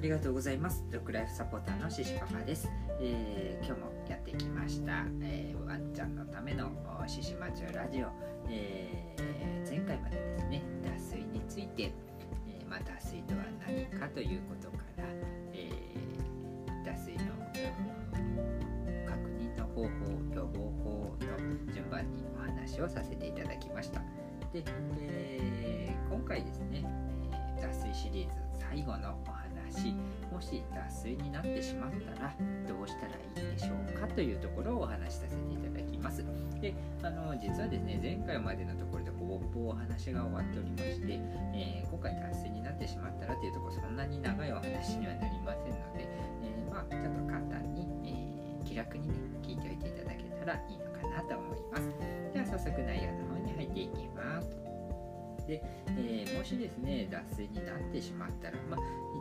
りがとうございます。ドッグライフサポーターのシシパパです。えー、今日もやってきました、えーワンちゃんのためのシシマチュラジオ、えー前回までですね、脱水について、えーまあ、脱水とは何かということから、えー脱水の確認の方法、予防法の順番にお話をさせていただきました。で、えー今回ですね、えー脱水シリーズ最後のお話しもし脱水になってしまったらどうしたらいいでしょうかというところをお話しさせていただきます。であの実はですね前回までのところでほぼほぼお話が終わっておりまして、えー今回脱水になってしまったらというところそんなに長いお話にはなりませんので、えーまあちょっと簡単に、えー気楽にね聞いておいていただけたらいいのかなと思います。では早速内容の方に入っていきます。で、えーもしですね脱水になってしまったら、まあ、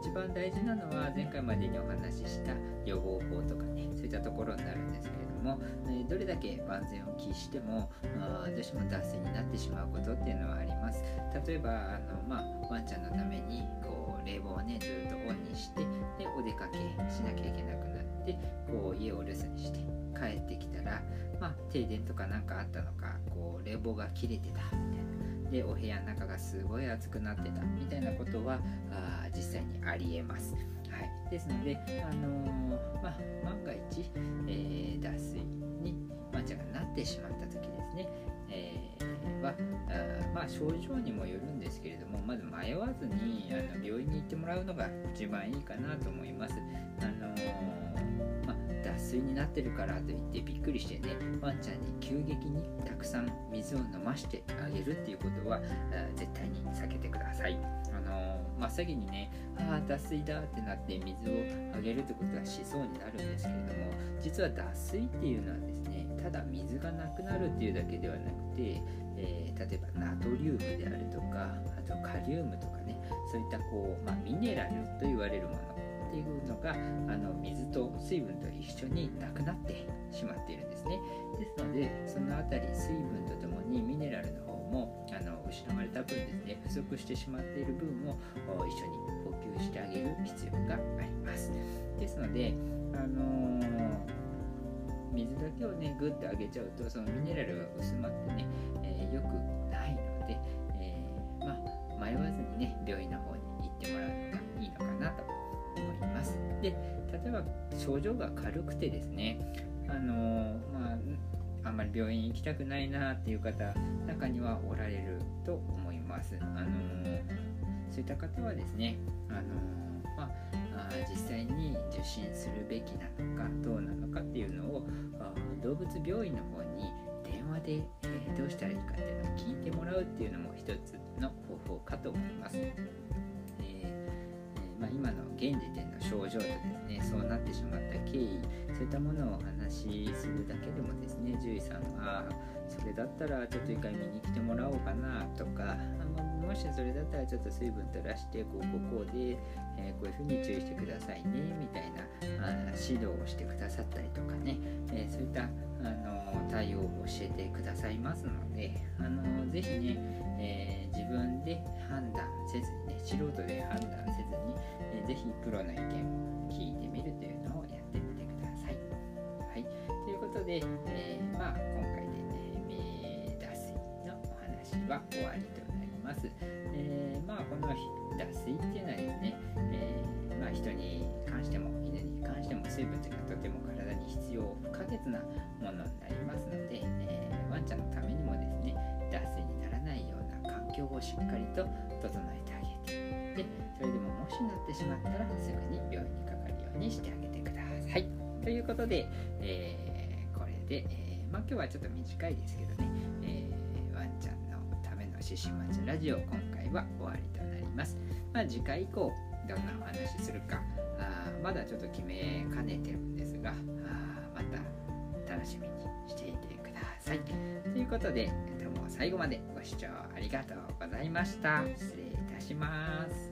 一番大事なのは前回までにお話しした予防法とかねそういったところになるんですけれども、えどれだけ万全を期してもあどうしても脱水になってしまうことっていうのはあります。例えばあの、まあ、ワンちゃんのためにこう冷房をねずっとオンにしてでお出かけしなきゃいけなくなってこう家を留守にして帰ってきたら、まあ、停電とかなんかあったのかこう冷房が切れてたみたいな。でお部屋の中がすごい暑くなってたみたいなことはあ実際にありえます。はい、ですので、あのーまあ、万が一、えー脱水にワンちゃんがなってしまった時ですね、えーはあまあ、症状にもよるんですけれどもまず迷わずにあの病院に行ってもらうのが一番いいかなと思います。あのーまあ水になってるからといってびっくりしてねワンちゃんに急激にたくさん水を飲ましてあげるっていうことは絶対に避けてください。あのー真っ先にねああ脱水だってなって水をあげるってことはしそうになるんですけれども実は脱水っていうのはですねただ水がなくなるっていうだけではなくて、えー例えばナトリウムであるとかあとカリウムとかねそういったこう、まあ、ミネラルと言われるものっていうのがあの水と水分と一緒になくなってしまっているんですね。ですのでそのあたり水分とともにミネラルの方もあの失われた分ですね不足してしまっている分を一緒に補給してあげる必要があります。ですのであのー水だけをねグッとあげちゃうとそのミネラルが薄まってね、えー良くないので、えーまあ、迷わずにね病院の方で例えば症状が軽くてですねあのまああんまり病院行きたくないなっていう方中にはおられると思いますあのそういった方はですねあのまあ実際に受診するべきなのかどうなのかっていうのを動物病院の方に電話で、えどうしたらいいかっていうのを聞いてもらうっていうのも一つの方法かと思います。まあ、今の現時点の症状とですねそうなってしまった経緯そういったものをお話しするだけでもですね獣医さんがあそれだったらちょっと一回見に来てもらおうかなとかまあもしそれだったらちょっと水分取らしてこうこうこうで、えーこういうふうに注意してくださいねみたいなあ指導をしてくださったりとかね、えーそういったあの対応を教えてくださいますのであのぜひね、えー自分で判断せずにね素人で判断せずに、ぜひプロの意見を聞いてみるというのをやってみてください。はい、ということで、えーまあ、今回で、ね、脱水のお話は終わりとなります。えーまあ、この脱水っていうのはですね、えーまあ、人に関しても犬に関しても水分というのはとても体に必要不可欠なものになりますので、えワンちゃんのためにもですね脱水にならないような環境をしっかりと整えてあげてそれでももしなってしまったらすぐに病院にかかるようにしてあげてください。ということで、えーこれで、えーまあ、今日はちょっと短いですけどね、えーワンちゃんのための獅子町ラジオ今回は終わりとなります。まあ、次回以降どんなお話するかあまだちょっと決めかねてるんですがあまた楽しみにしていてください。ということでどうも最後までご視聴ありがとうございました。失礼いします。